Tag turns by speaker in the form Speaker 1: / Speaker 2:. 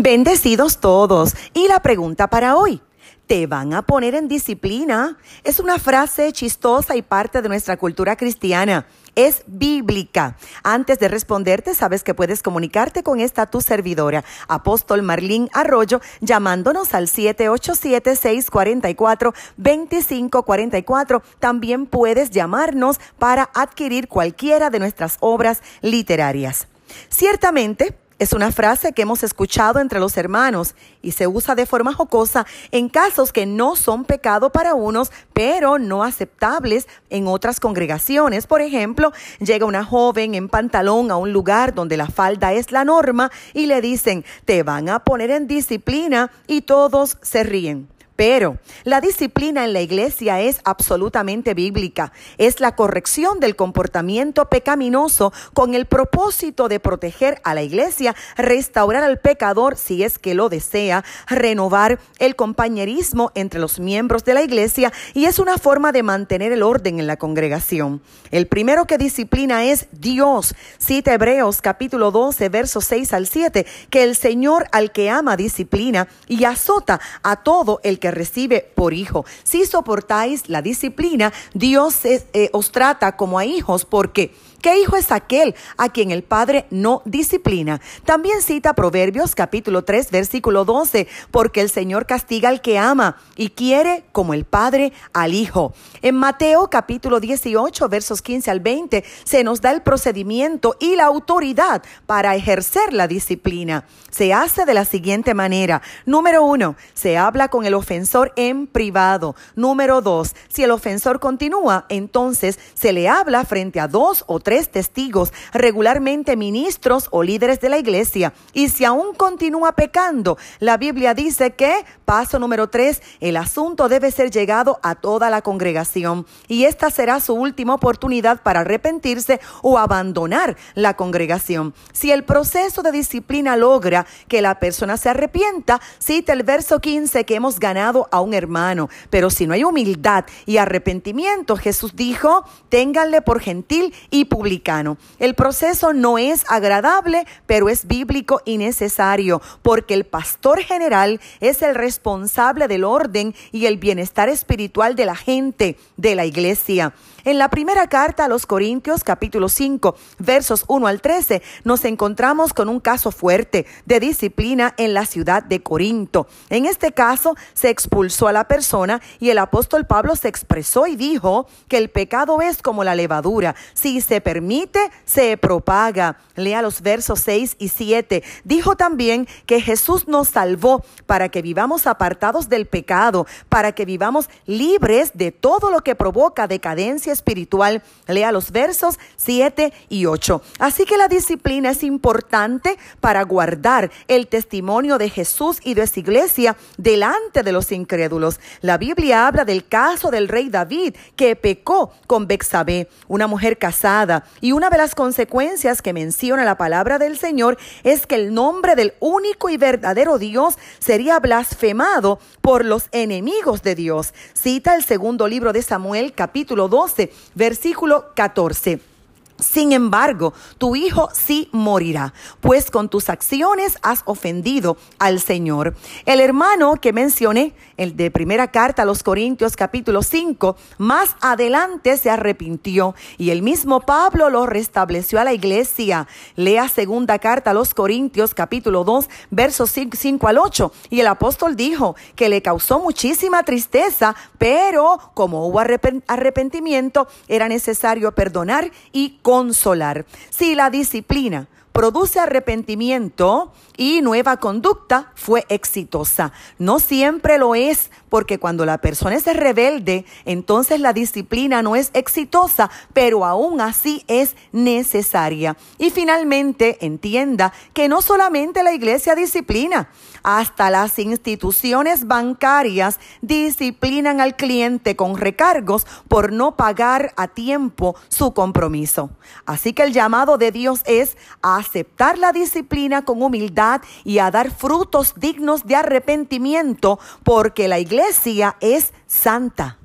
Speaker 1: Bendecidos todos. Y la pregunta para hoy. ¿Te van a poner en disciplina? Es una frase chistosa y parte de nuestra cultura cristiana. Es bíblica. Antes de responderte, sabes que puedes comunicarte con esta tu servidora, apóstol Marlín Arroyo, llamándonos al 787-644-2544. También puedes llamarnos para adquirir cualquiera de nuestras obras literarias. Ciertamente, es una frase que hemos escuchado entre los hermanos y se usa de forma jocosa en casos que no son pecado para unos, pero no aceptables en otras congregaciones. Por ejemplo, llega una joven en pantalón a un lugar donde la falda es la norma y le dicen, te van a poner en disciplina y todos se ríen. Pero la disciplina en la iglesia es absolutamente bíblica. Es la corrección del comportamiento pecaminoso con el propósito de proteger a la iglesia, restaurar al pecador si es que lo desea, renovar el compañerismo entre los miembros de la iglesia y es una forma de mantener el orden en la congregación. El primero que disciplina es Dios. Cita Hebreos capítulo 12, versos 6 al 7, que el Señor al que ama disciplina y azota a todo el que recibe por hijo. Si soportáis la disciplina, Dios eh, os trata como a hijos porque ¿Qué hijo es aquel a quien el Padre no disciplina? También cita Proverbios capítulo 3 versículo 12, porque el Señor castiga al que ama y quiere como el Padre al Hijo. En Mateo capítulo 18 versos 15 al 20 se nos da el procedimiento y la autoridad para ejercer la disciplina. Se hace de la siguiente manera. Número uno, se habla con el ofensor en privado. Número dos, si el ofensor continúa, entonces se le habla frente a dos o tres tres testigos, regularmente ministros o líderes de la iglesia. Y si aún continúa pecando, la Biblia dice que, paso número tres, el asunto debe ser llegado a toda la congregación. Y esta será su última oportunidad para arrepentirse o abandonar la congregación. Si el proceso de disciplina logra que la persona se arrepienta, cita el verso 15 que hemos ganado a un hermano. Pero si no hay humildad y arrepentimiento, Jesús dijo, ténganle por gentil y El proceso no es agradable, pero es bíblico y necesario, porque el pastor general es el responsable del orden y el bienestar espiritual de la gente de la iglesia. En la primera carta a los Corintios, capítulo 5, versos 1 al 13, nos encontramos con un caso fuerte de disciplina en la ciudad de Corinto. En este caso, se expulsó a la persona y el apóstol Pablo se expresó y dijo que el pecado es como la levadura. Si se permite, se propaga. Lea los versos 6 y 7. Dijo también que Jesús nos salvó para que vivamos apartados del pecado, para que vivamos libres de todo lo que provoca decadencia espiritual. Lea los versos 7 y 8. Así que la disciplina es importante para guardar el testimonio de Jesús y de su iglesia delante de los incrédulos. La Biblia habla del caso del rey David que pecó con Bexabé, una mujer casada, y una de las consecuencias que menciona la palabra del Señor es que el nombre del único y verdadero Dios sería blasfemado por los enemigos de Dios. Cita el segundo libro de Samuel, capítulo 12 versículo 14. Sin embargo, tu hijo sí morirá, pues con tus acciones has ofendido al Señor. El hermano que mencioné, el de primera carta a los Corintios capítulo 5, más adelante se arrepintió y el mismo Pablo lo restableció a la iglesia. Lea segunda carta a los Corintios capítulo 2, versos 5 al 8. Y el apóstol dijo que le causó muchísima tristeza, pero como hubo arrepentimiento, era necesario perdonar y consolar. Si la disciplina produce arrepentimiento y nueva conducta, fue exitosa. No siempre lo es, porque cuando la persona es rebelde, entonces la disciplina no es exitosa, pero aún así es necesaria. Y finalmente, entienda que no solamente la iglesia disciplina, hasta las instituciones bancarias disciplinan al cliente con recargos por no pagar a tiempo su compromiso. Así que el llamado de Dios es a aceptar la disciplina con humildad y a dar frutos dignos de arrepentimiento, porque la iglesia es santa.